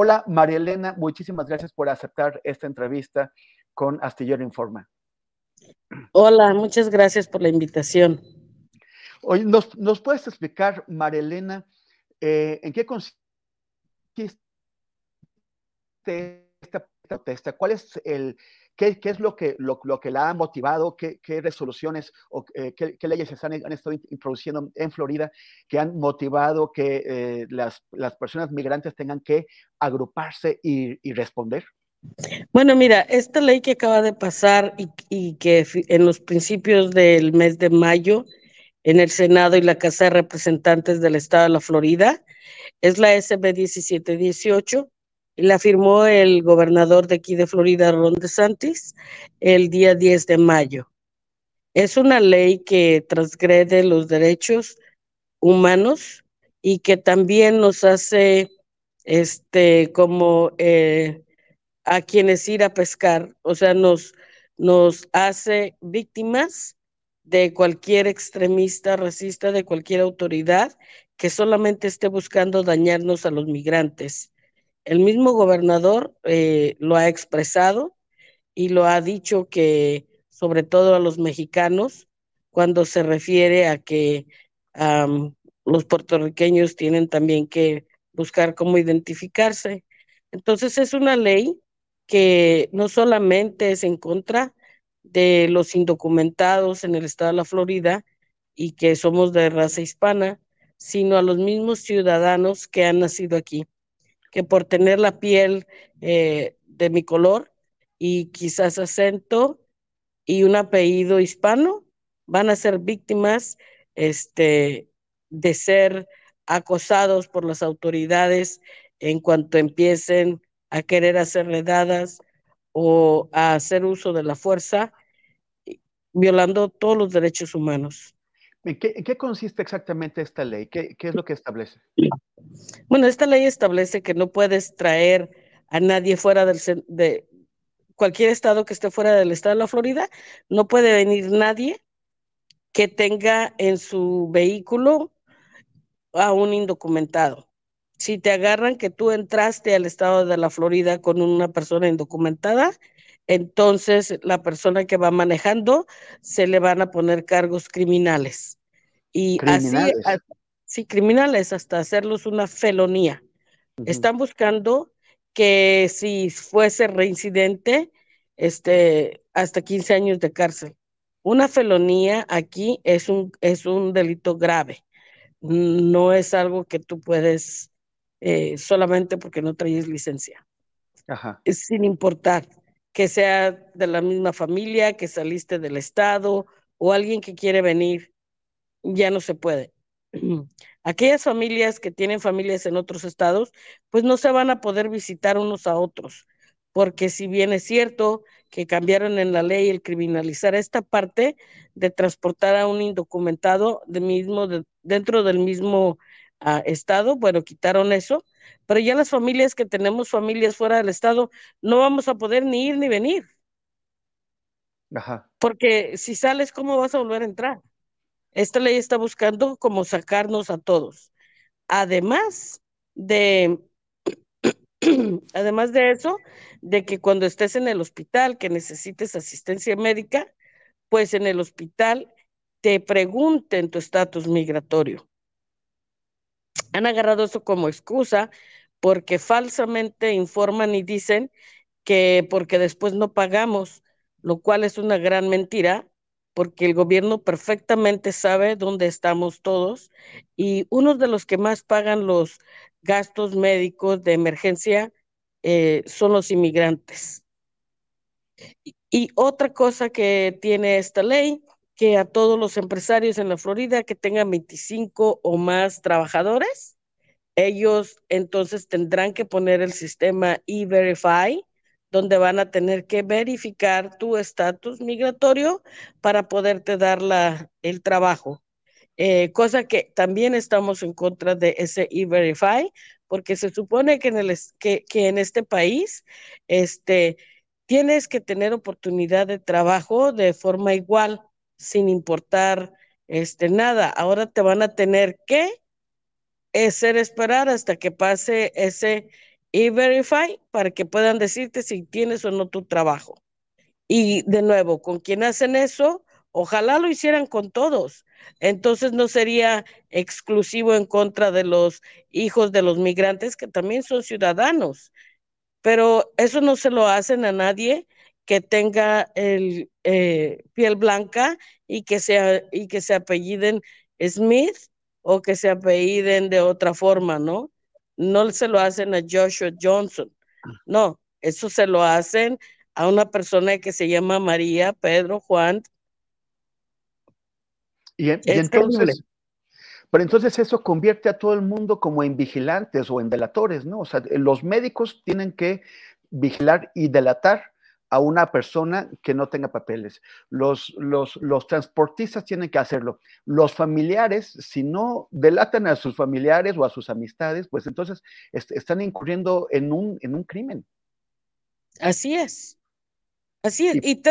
Hola, María Elena, muchísimas gracias por aceptar esta entrevista con Astillero Informa. Hola, muchas gracias por la invitación. Oye, ¿nos, nos puedes explicar, María Elena, eh, en qué consiste esta protesta? ¿Cuál es el, qué, es lo que, lo, que la ha motivado? ¿Qué, resoluciones o eh, qué, leyes se han, han, estado introduciendo en Florida que han motivado que eh, las, las, personas migrantes tengan que agruparse y, responder? Bueno, mira, esta ley que acaba de pasar y, y, que en los principios del mes de mayo en el Senado y la Casa de Representantes del Estado de la Florida es la SB 1718 y la firmó el gobernador de aquí de Florida, Ron DeSantis, el día 10 de mayo. Es una ley que transgrede los derechos humanos y que también nos hace este como eh, a quienes ir a pescar, o sea, nos, nos hace víctimas de cualquier extremista racista, de cualquier autoridad que solamente esté buscando dañarnos a los migrantes. El mismo gobernador eh, lo ha expresado y lo ha dicho que, sobre todo a los mexicanos, cuando se refiere a que los puertorriqueños tienen también que buscar cómo identificarse. Entonces es una ley que no solamente es en contra de los indocumentados en el estado de la Florida y que somos de raza hispana, sino a los mismos ciudadanos que han nacido aquí, que por tener la piel eh, de mi color y quizás acento y un apellido hispano, van a ser víctimas este, de ser acosados por las autoridades en cuanto empiecen a querer hacerle dadas o a hacer uso de la fuerza, violando todos los derechos humanos. ¿En qué, consiste exactamente esta ley? ¿Qué, ¿Qué, es lo que establece? Bueno, esta ley establece que no puedes traer a nadie fuera del, de cualquier estado que esté fuera del estado de la Florida, no puede venir nadie que tenga en su vehículo a un indocumentado si te agarran que tú entraste al estado de la Florida con una persona indocumentada, entonces la persona que va manejando se le van a poner cargos criminales. Y criminales. así, sí, criminales, hasta hacerlos una felonía. Uh -huh. Están buscando que si fuese reincidente, este, hasta 15 años de cárcel. Una felonía aquí es un, es un delito grave. No es algo que tú puedes eh, solamente porque no traes licencia. Ajá. Es sin importar que sea de la misma familia, que saliste del estado o alguien que quiere venir, ya no se puede. Aquellas familias que tienen familias en otros estados, pues no se van a poder visitar unos a otros, porque si bien es cierto que cambiaron en la ley el criminalizar esta parte de transportar a un indocumentado de mismo, de, dentro del mismo uh, estado, bueno, quitaron eso, pero ya las familias que tenemos familias fuera del estado no vamos a poder ni ir ni venir. Ajá. Porque si sales, ¿cómo vas a volver a entrar? Esta ley está buscando como sacarnos a todos. Además de Además de eso, de que cuando estés en el hospital que necesites asistencia médica, pues en el hospital te pregunten tu estatus migratorio. Han agarrado eso como excusa porque falsamente informan y dicen que porque después no pagamos, lo cual es una gran mentira, porque el gobierno perfectamente sabe dónde estamos todos y uno de los que más pagan los gastos médicos de emergencia eh, son los inmigrantes. Y, otra cosa que tiene esta ley, que a todos los empresarios en la Florida que tengan 25 o más trabajadores, ellos entonces tendrán que poner el sistema E-Verify, donde van a tener que verificar tu estatus migratorio para poderte dar la, el trabajo. Eh, cosa que también estamos en contra de ese E-Verify, porque se supone que en, el, que, que en este país este, tienes que tener oportunidad de trabajo de forma igual, sin importar este, nada. Ahora te van a tener que hacer esperar hasta que pase ese e-verify para que puedan decirte si tienes o no tu trabajo. Y de nuevo, con quien hacen eso, ojalá lo hicieran con todos, entonces no sería exclusivo en contra de los hijos de los migrantes que también son ciudadanos, pero eso no se lo hacen a nadie que tenga el eh, piel blanca y que sea y que se apelliden Smith o que se apelliden de otra forma, ¿no? No se lo hacen a Joshua Johnson, no, eso se lo hacen a una persona que se llama María, Pedro, Juan, y, entonces, pero entonces eso convierte a todo el mundo como en vigilantes o en delatores, ¿no? O sea, los médicos tienen que vigilar y delatar a una persona que no tenga papeles. Los, los, los, transportistas tienen que hacerlo. Los familiares, si no delatan a sus familiares o a sus amistades, pues entonces están incurriendo en un, en un crimen. Así es. Así es. Y,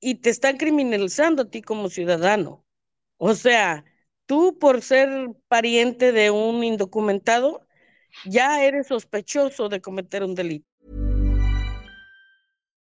y te están criminalizando a ti como ciudadano. O sea, tú por ser pariente de un indocumentado, ya eres sospechoso de cometer un delito.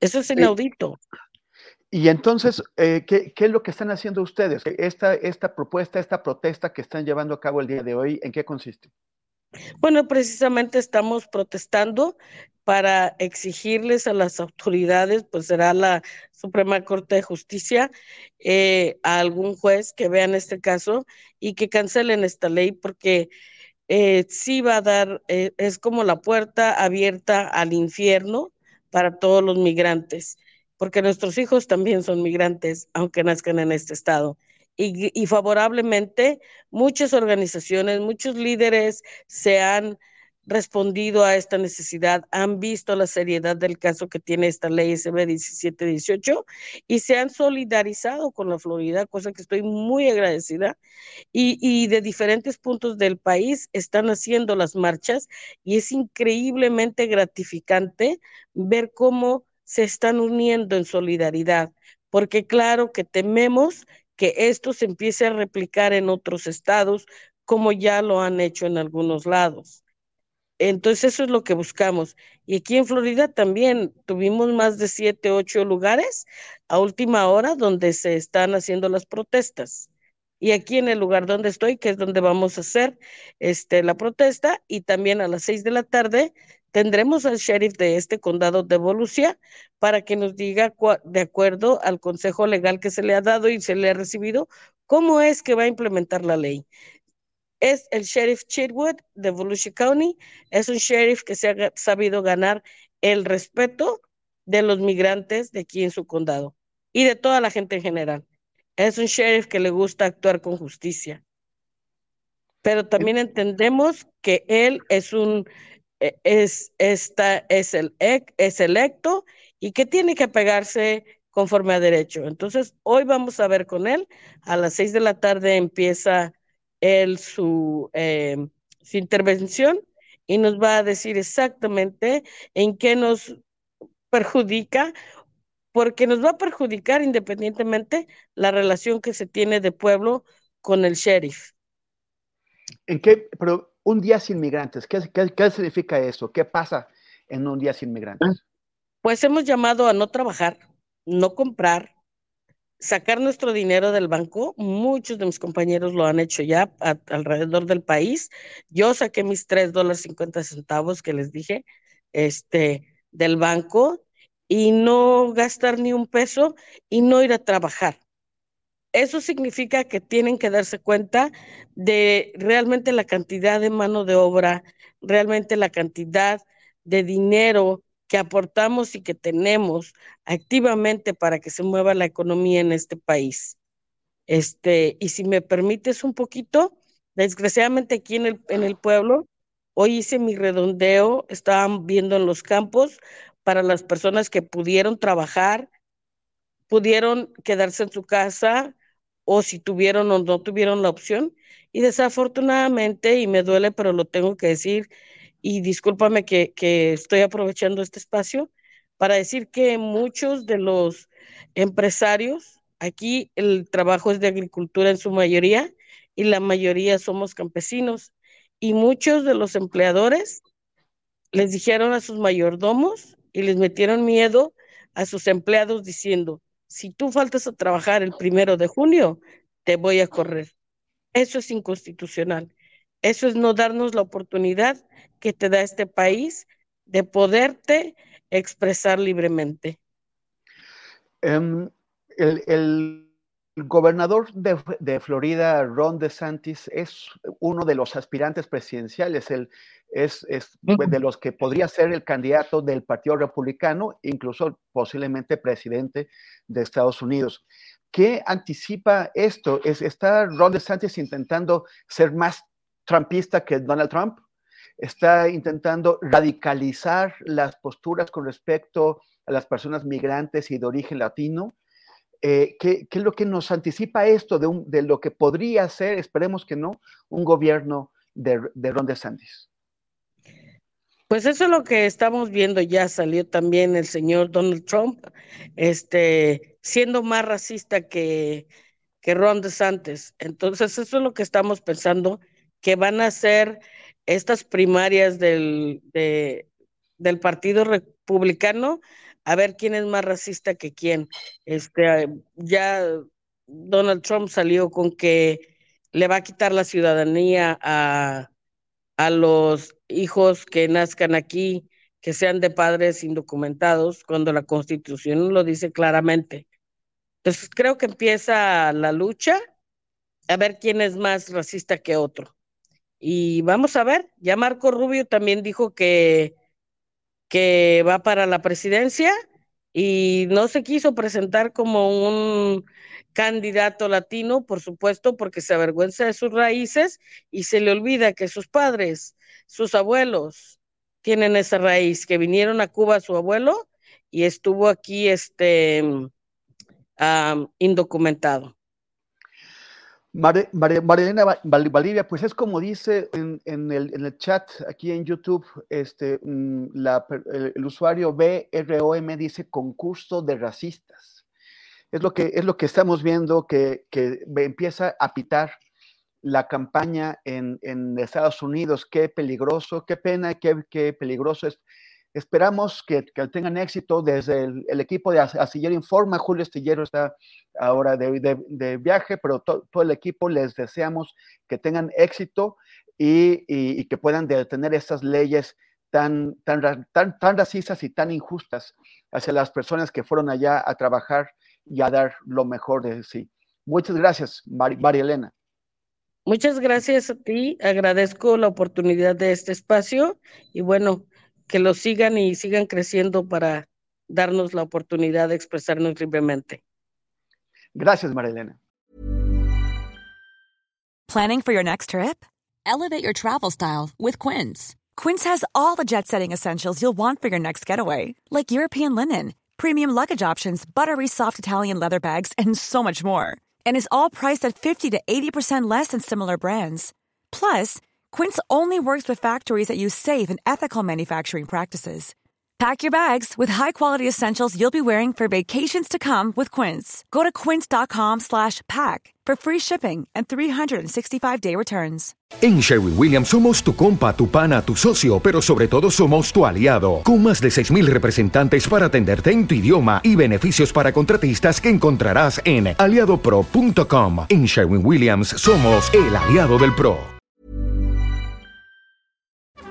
Eso es inaudito. Y entonces, eh, ¿qué, ¿qué, es lo que están haciendo ustedes? Esta, esta propuesta, esta protesta que están llevando a cabo el día de hoy, ¿en qué consiste? Bueno, precisamente estamos protestando para exigirles a las autoridades, pues será la Suprema Corte de Justicia, eh, a algún juez que vean este caso y que cancelen esta ley porque eh, sí va a dar, eh, es como la puerta abierta al infierno para todos los migrantes, porque nuestros hijos también son migrantes, aunque nazcan en este estado. Y, y favorablemente, muchas organizaciones, muchos líderes se han respondido a esta necesidad, han visto la seriedad del caso que tiene esta ley SB 1718 y se han solidarizado con la Florida, cosa que estoy muy agradecida. Y, de diferentes puntos del país están haciendo las marchas y es increíblemente gratificante ver cómo se están uniendo en solidaridad, porque claro que tememos que esto se empiece a replicar en otros estados, como ya lo han hecho en algunos lados. Entonces eso es lo que buscamos. Y aquí en Florida también tuvimos más de siete, ocho lugares a última hora donde se están haciendo las protestas. y aquí en el lugar donde estoy, que es donde vamos a hacer este, la protesta, y también a las seis de la tarde tendremos al sheriff de este condado de Volusia para que nos diga, de acuerdo al consejo legal que se le ha dado y se le ha recibido, cómo es que va a implementar la ley es el sheriff Chitwood de Volusia County. Es un sheriff que se ha sabido ganar el respeto de los migrantes de aquí en su condado y de toda la gente en general. Es un sheriff que le gusta actuar con justicia. Pero también entendemos que él es un e, es, esta, es, el, es electo y que tiene que pegarse conforme a derecho. Entonces, hoy vamos a ver con él. A las seis de la tarde empieza él su, eh, su intervención y nos va a decir exactamente en qué nos perjudica, porque nos va a perjudicar independientemente la relación que se tiene de pueblo con el sheriff. ¿En qué, pero un día sin migrantes, ¿qué, qué significa eso? ¿Qué pasa en un día sin migrantes? Pues hemos llamado a no trabajar, no comprar, sacar nuestro dinero del banco. Muchos de mis compañeros lo han hecho ya alrededor del país. Yo saqué mis tres dólares cincuenta centavos que les dije, este, del banco y no gastar ni un peso y no ir a trabajar. Eso significa que tienen que darse cuenta de realmente la cantidad de mano de obra, realmente la cantidad de dinero que aportamos y que tenemos activamente para que se mueva la economía en este país. Este, y si me permites un poquito, desgraciadamente aquí en el, en el pueblo, hoy hice mi redondeo, estaban viendo en los campos para las personas que pudieron trabajar, pudieron quedarse en su casa o si tuvieron o no tuvieron la opción. Y desafortunadamente, y me duele, pero lo tengo que decir, y discúlpame que, estoy aprovechando este espacio para decir que muchos de los empresarios, aquí el trabajo es de agricultura en su mayoría y la mayoría somos campesinos y muchos de los empleadores les dijeron a sus mayordomos y les metieron miedo a sus empleados diciendo, si tú faltas a trabajar el primero de junio, te voy a correr. Eso es inconstitucional. Eso es no darnos la oportunidad que te da este país de poderte expresar libremente. Em, el, gobernador de, Florida, Ron DeSantis, es uno de los aspirantes presidenciales. Él es, de los que podría ser el candidato del Partido Republicano, incluso posiblemente presidente de Estados Unidos. ¿Qué anticipa esto? ¿Es, ¿Está Ron DeSantis intentando ser más trumpista que Donald Trump? está intentando radicalizar las posturas con respecto a las personas migrantes y de origen latino. Eh, ¿qué, es lo que nos anticipa esto de, lo que podría ser, esperemos que no, un gobierno de, de Ron DeSantis? Pues eso es lo que estamos viendo, ya salió también el señor Donald Trump, este, siendo más racista que, que Ron DeSantis. Entonces, eso es lo que estamos pensando, que van a ser estas primarias del, del Partido Republicano, a ver quién es más racista que quién. Este, ya Donald Trump salió con que le va a quitar la ciudadanía a, a los hijos que nazcan aquí, que sean de padres indocumentados, cuando la Constitución lo dice claramente. Entonces creo que empieza la lucha a ver quién es más racista que otro. Y vamos a ver, ya Marco Rubio también dijo que, que va para la presidencia y no se quiso presentar como un candidato latino, por supuesto, porque se avergüenza de sus raíces y se le olvida que sus padres, sus abuelos, tienen esa raíz, que vinieron a Cuba su abuelo y estuvo aquí este indocumentado. Marilena Valdivia, pues es como dice en, el, chat aquí en YouTube, este, mm, el, usuario BROM dice concurso de racistas. Es lo que, es lo que estamos viendo que, empieza a pitar la campaña en, Estados Unidos. Qué peligroso, qué pena, qué peligroso es esperamos que, tengan éxito desde el, equipo de Astillero Informa. Julio Astillero está ahora de, viaje, pero todo el equipo les deseamos que tengan éxito y, que puedan detener estas leyes tan, tan, tan, tan racistas y tan injustas hacia las personas que fueron allá a trabajar y a dar lo mejor de sí. Muchas gracias, María Elena. Muchas gracias a ti, agradezco la oportunidad de este espacio y bueno, que lo sigan y sigan creciendo para darnos la oportunidad de expresarnos libremente. Gracias, María Elena. Planning for your next trip? Elevate your travel style with Quince. Quince has all the jet-setting essentials you'll want for your next getaway, like European linen, premium luggage options, buttery soft Italian leather bags, and so much more. And is all priced at 50 to 80% less than similar brands. Plus, Quince only works with factories that use safe and ethical manufacturing practices. Pack your bags with high-quality essentials you'll be wearing for vacations to come with Quince. Go to quince.com/pack for free shipping and 365-day returns. En Sherwin Williams somos tu compa, tu pana, tu socio, pero sobre todo somos tu aliado. Con más de 6000 representantes para atenderte en tu idioma y beneficios para contratistas que encontrarás en aliadopro.com. En Sherwin Williams somos el aliado del pro.